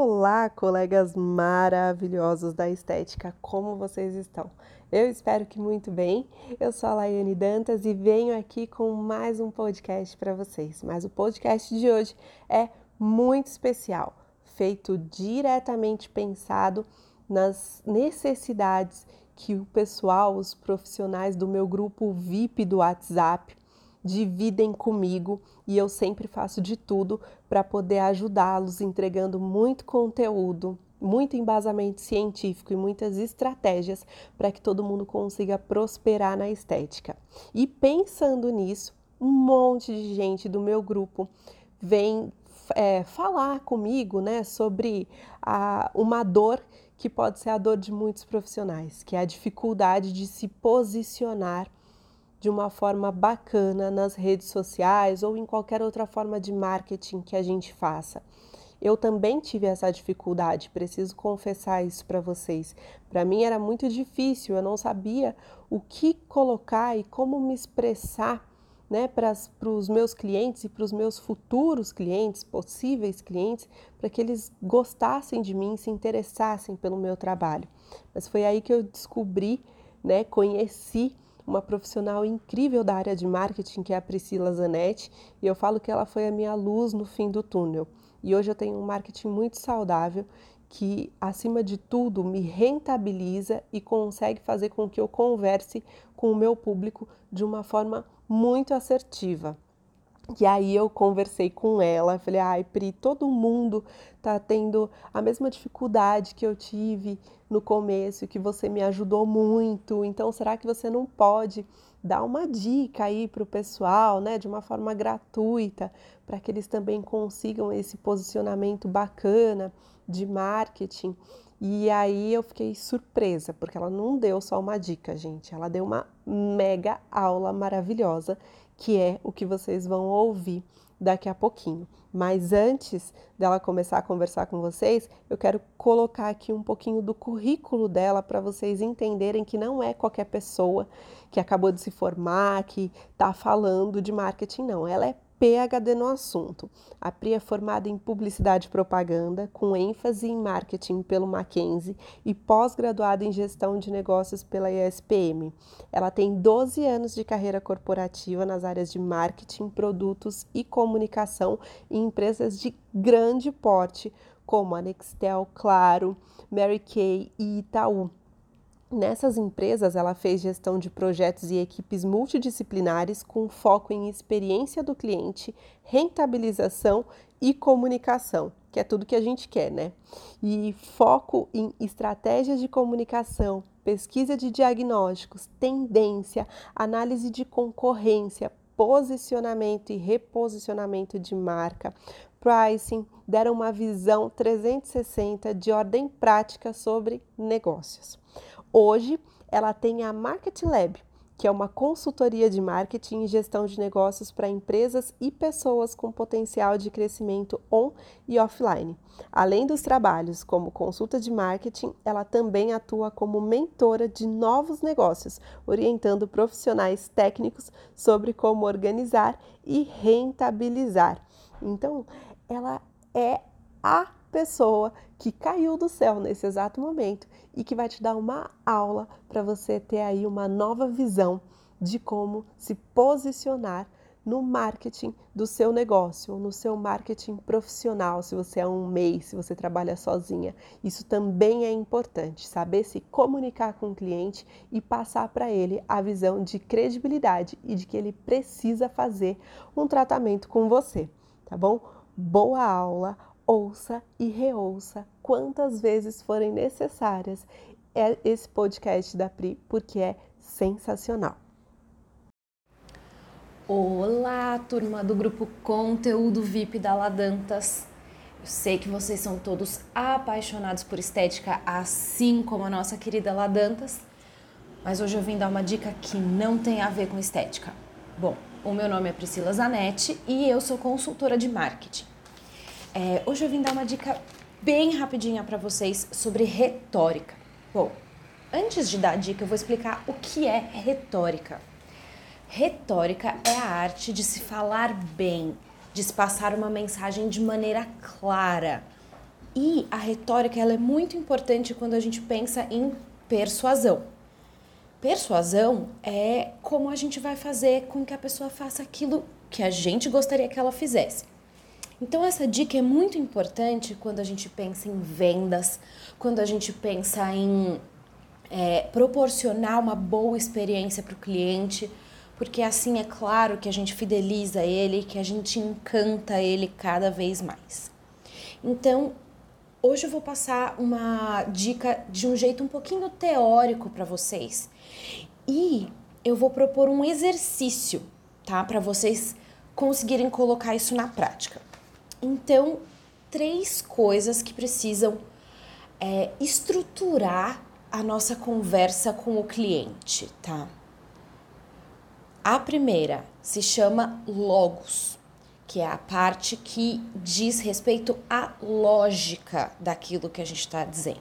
Olá, colegas maravilhosos da estética, como vocês estão? Eu espero que muito bem. Eu sou a Laiane Dantas e venho aqui com mais um podcast para vocês. Mas o podcast de hoje é muito especial, feito diretamente pensado nas necessidades que o pessoal, os profissionais do meu grupo VIP do WhatsApp, dividem comigo e eu sempre faço de tudo para poder ajudá-los, entregando muito conteúdo, muito embasamento científico e muitas estratégias para que todo mundo consiga prosperar na estética. E pensando nisso, um monte de gente do meu grupo vem é, falar comigo né, sobre a, uma dor que pode ser a dor de muitos profissionais, que é a dificuldade de se posicionar de uma forma bacana nas redes sociais ou em qualquer outra forma de marketing que a gente faça. Eu também tive essa dificuldade, preciso confessar isso para vocês. Para mim era muito difícil, eu não sabia o que colocar e como me expressar né, para os meus clientes e para os meus futuros clientes, possíveis clientes, para que eles gostassem de mim, se interessassem pelo meu trabalho. Mas foi aí que eu descobri, né, conheci uma profissional incrível da área de marketing, que é a Priscila Zanetti, e eu falo que ela foi a minha luz no fim do túnel. E hoje eu tenho um marketing muito saudável que, acima de tudo, me rentabiliza e consegue fazer com que eu converse com o meu público de uma forma muito assertiva. E aí eu conversei com ela, falei, ai Pri, todo mundo tá tendo a mesma dificuldade que eu tive no começo, que você me ajudou muito. Então, será que você não pode dar uma dica aí para o pessoal, né, de uma forma gratuita, para que eles também consigam esse posicionamento bacana de marketing? E aí eu fiquei surpresa, porque ela não deu só uma dica, gente, ela deu uma mega aula maravilhosa que é o que vocês vão ouvir daqui a pouquinho. Mas antes dela começar a conversar com vocês, eu quero colocar aqui um pouquinho do currículo dela para vocês entenderem que não é qualquer pessoa que acabou de se formar, que está falando de marketing, não. Ela é PhD no assunto. A Pri é formada em Publicidade e Propaganda, com ênfase em Marketing pelo Mackenzie e pós-graduada em Gestão de Negócios pela ESPM. Ela tem 12 anos de carreira corporativa nas áreas de Marketing, Produtos e Comunicação em empresas de grande porte, como a Nextel, Claro, Mary Kay e Itaú. Nessas empresas, ela fez gestão de projetos e equipes multidisciplinares com foco em experiência do cliente, rentabilização e comunicação, que é tudo que a gente quer, né? E foco em estratégias de comunicação, pesquisa de diagnósticos, tendência, análise de concorrência, posicionamento e reposicionamento de marca, pricing, deram uma visão 360 de ordem prática sobre negócios. Hoje, ela tem a Market Lab, que é uma consultoria de marketing e gestão de negócios para empresas e pessoas com potencial de crescimento on e offline. Além dos trabalhos como consulta de marketing, ela também atua como mentora de novos negócios, orientando profissionais técnicos sobre como organizar e rentabilizar. Então, ela é a pessoa que caiu do céu nesse exato momento e que vai te dar uma aula para você ter aí uma nova visão de como se posicionar no marketing do seu negócio, no seu marketing profissional, se você é um MEI, se você trabalha sozinha. Isso também é importante, saber se comunicar com o cliente e passar para ele a visão de credibilidade e de que ele precisa fazer um tratamento com você, tá bom? Boa aula! ouça e reouça quantas vezes forem necessárias é esse podcast da Pri, porque é sensacional. Olá, turma do grupo Conteúdo VIP da Ladantas. Eu sei que vocês são todos apaixonados por estética, assim como a nossa querida Ladantas, mas hoje eu vim dar uma dica que não tem a ver com estética. Bom, o meu nome é Priscila Zanetti e eu sou consultora de marketing. É, hoje eu vim dar uma dica bem rapidinha para vocês sobre retórica. Bom, antes de dar a dica, eu vou explicar o que é retórica. Retórica é a arte de se falar bem, de se passar uma mensagem de maneira clara. E a retórica ela é muito importante quando a gente pensa em persuasão. Persuasão é como a gente vai fazer com que a pessoa faça aquilo que a gente gostaria que ela fizesse. Então, essa dica é muito importante quando a gente pensa em vendas, quando a gente pensa em é, proporcionar uma boa experiência para o cliente, porque assim é claro que a gente fideliza ele, que a gente encanta ele cada vez mais. Então, hoje eu vou passar uma dica de um jeito um pouquinho teórico para vocês e eu vou propor um exercício, tá? Para vocês conseguirem colocar isso na prática. Então, três coisas que precisam é, estruturar a nossa conversa com o cliente, tá? A primeira se chama logos, que é a parte que diz respeito à lógica daquilo que a gente está dizendo.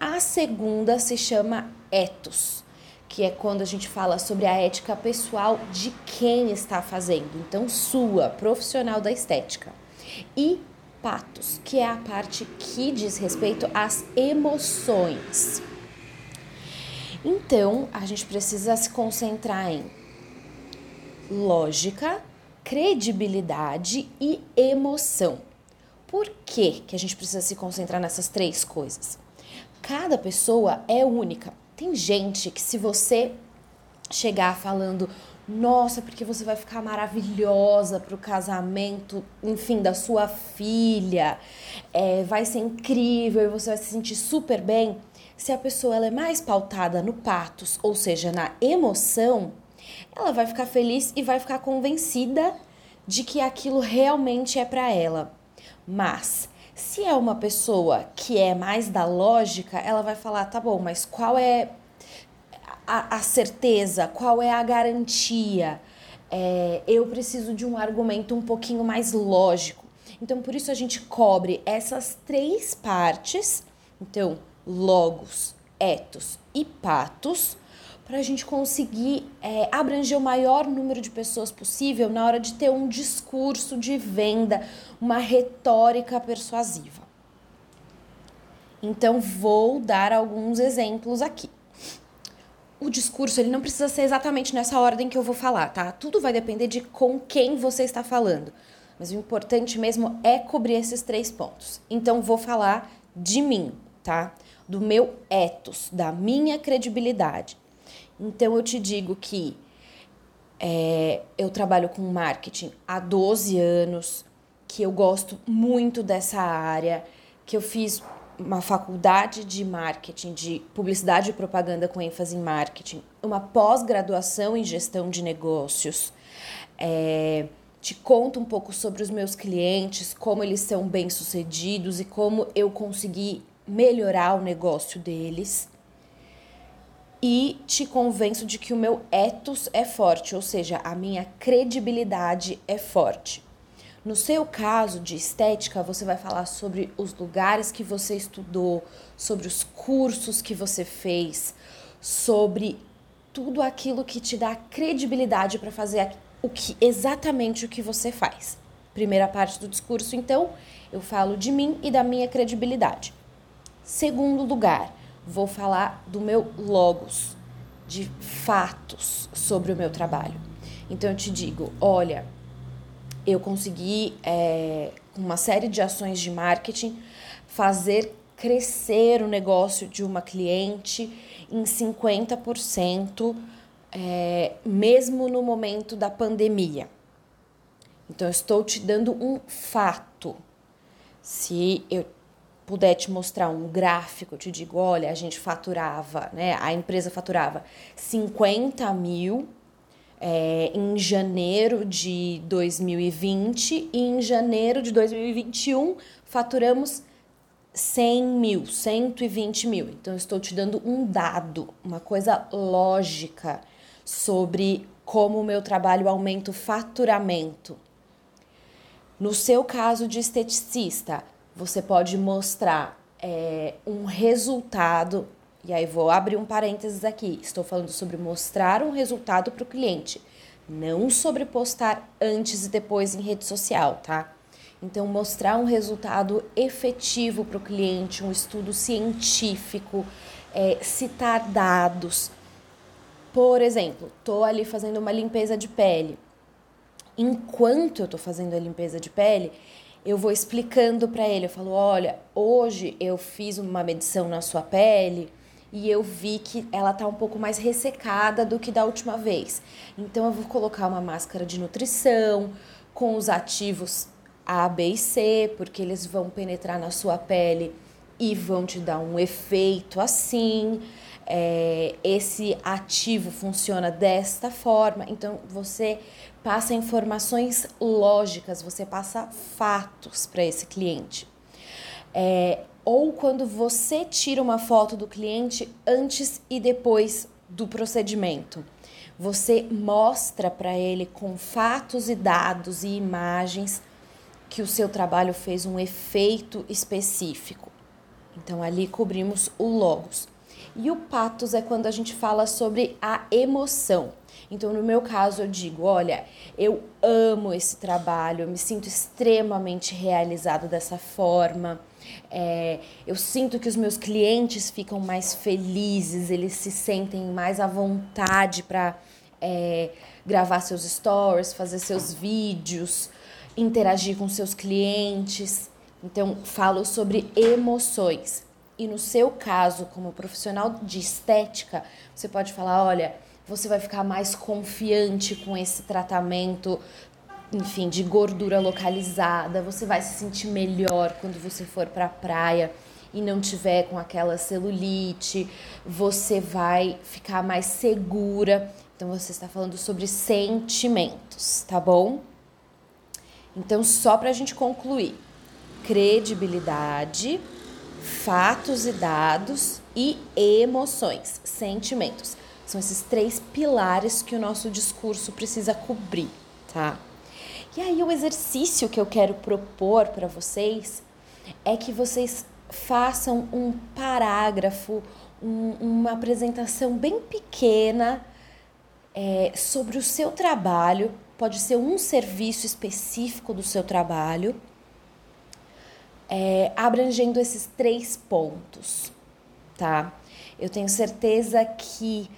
A segunda se chama ethos, que é quando a gente fala sobre a ética pessoal de quem está fazendo, então sua, profissional da estética. E patos, que é a parte que diz respeito às emoções. Então, a gente precisa se concentrar em lógica, credibilidade e emoção. Por que, que a gente precisa se concentrar nessas três coisas? Cada pessoa é única. Tem gente que, se você chegar falando, nossa, porque você vai ficar maravilhosa para o casamento, enfim, da sua filha, é, vai ser incrível e você vai se sentir super bem. Se a pessoa ela é mais pautada no patos, ou seja, na emoção, ela vai ficar feliz e vai ficar convencida de que aquilo realmente é para ela. Mas se é uma pessoa que é mais da lógica, ela vai falar: tá bom, mas qual é a, a certeza, qual é a garantia? É, eu preciso de um argumento um pouquinho mais lógico. Então, por isso a gente cobre essas três partes. Então, logos, etos e patos para a gente conseguir é, abranger o maior número de pessoas possível na hora de ter um discurso de venda, uma retórica persuasiva. Então, vou dar alguns exemplos aqui. O discurso ele não precisa ser exatamente nessa ordem que eu vou falar, tá? Tudo vai depender de com quem você está falando. Mas o importante mesmo é cobrir esses três pontos. Então, vou falar de mim, tá? Do meu ethos, da minha credibilidade então eu te digo que é, eu trabalho com marketing há 12 anos, que eu gosto muito dessa área, que eu fiz uma faculdade de marketing, de publicidade e propaganda com ênfase em marketing, uma pós-graduação em gestão de negócios. É, te conto um pouco sobre os meus clientes, como eles são bem-sucedidos e como eu consegui melhorar o negócio deles e te convenço de que o meu ethos é forte, ou seja, a minha credibilidade é forte. No seu caso de estética, você vai falar sobre os lugares que você estudou, sobre os cursos que você fez, sobre tudo aquilo que te dá credibilidade para fazer o que exatamente o que você faz. Primeira parte do discurso, então, eu falo de mim e da minha credibilidade. Segundo lugar, vou falar do meu logos, de fatos sobre o meu trabalho. Então eu te digo, olha, eu consegui, é, com uma série de ações de marketing, fazer crescer o negócio de uma cliente em 50%, é, mesmo no momento da pandemia. Então, eu estou te dando um fato. Se eu puder te mostrar um gráfico, eu te digo, olha, a gente faturava, né? A empresa faturava 50 mil é, em janeiro de 2020 e em janeiro de 2021 faturamos 100 mil, 120 mil. Então, estou te dando um dado, uma coisa lógica sobre como o meu trabalho aumenta o faturamento. No seu caso de esteticista, você pode mostrar é, um resultado. E aí vou abrir um parênteses aqui. Estou falando sobre mostrar um resultado para o cliente, não sobre postar antes e depois em rede social, tá? Então, mostrar um resultado efetivo para o cliente, um estudo científico, é, citar dados. Por exemplo, estou ali fazendo uma limpeza de pele. Enquanto eu estou fazendo a limpeza de pele, eu vou explicando para ele. Eu falo: olha, hoje eu fiz uma medição na sua pele e eu vi que ela tá um pouco mais ressecada do que da última vez. Então eu vou colocar uma máscara de nutrição com os ativos A, B e C, porque eles vão penetrar na sua pele e vão te dar um efeito assim. É, esse ativo funciona desta forma. Então você passa informações lógicas, você passa fatos para esse cliente. É, ou quando você tira uma foto do cliente antes e depois do procedimento. Você mostra para ele com fatos e dados e imagens que o seu trabalho fez um efeito específico. Então ali cobrimos o logos. E o patos é quando a gente fala sobre a emoção. Então, no meu caso, eu digo: olha, eu amo esse trabalho, eu me sinto extremamente realizado dessa forma. É, eu sinto que os meus clientes ficam mais felizes, eles se sentem mais à vontade para é, gravar seus stories, fazer seus vídeos, interagir com seus clientes. Então, falo sobre emoções. E no seu caso, como profissional de estética, você pode falar: olha, você vai ficar mais confiante com esse tratamento enfim, de gordura localizada, você vai se sentir melhor quando você for para a praia e não tiver com aquela celulite, você vai ficar mais segura. Então você está falando sobre sentimentos, tá bom? Então só para a gente concluir, credibilidade, fatos e dados e emoções, sentimentos. São esses três pilares que o nosso discurso precisa cobrir, tá? E aí o exercício que eu quero propor para vocês é que vocês façam um parágrafo, um, uma apresentação bem pequena é, sobre o seu trabalho. Pode ser um serviço específico do seu trabalho, é, abrangendo esses três pontos, tá? Eu tenho certeza que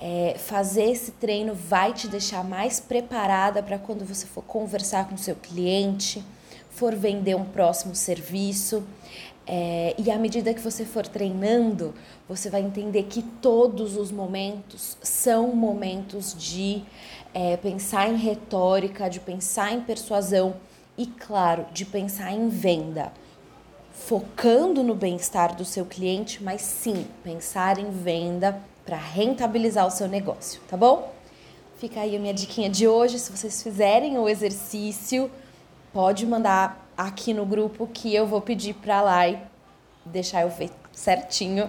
é, fazer esse treino vai te deixar mais preparada para quando você for conversar com seu cliente, for vender um próximo serviço. É, e à medida que você for treinando, você vai entender que todos os momentos são momentos de é, pensar em retórica, de pensar em persuasão e, claro, de pensar em venda. Focando no bem-estar do seu cliente, mas sim pensar em venda para rentabilizar o seu negócio, tá bom? Fica aí a minha diquinha de hoje. Se vocês fizerem o exercício, pode mandar aqui no grupo que eu vou pedir para lá e deixar eu ver certinho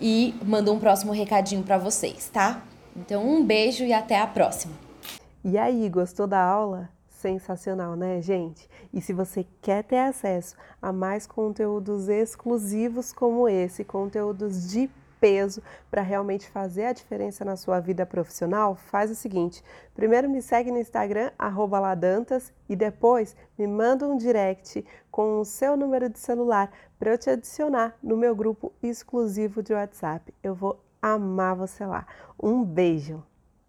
e mando um próximo recadinho para vocês, tá? Então, um beijo e até a próxima. E aí, gostou da aula? Sensacional, né, gente? E se você quer ter acesso a mais conteúdos exclusivos como esse, conteúdos de peso para realmente fazer a diferença na sua vida profissional, faz o seguinte: primeiro me segue no Instagram, ladantas, e depois me manda um direct com o seu número de celular para eu te adicionar no meu grupo exclusivo de WhatsApp. Eu vou amar você lá. Um beijo!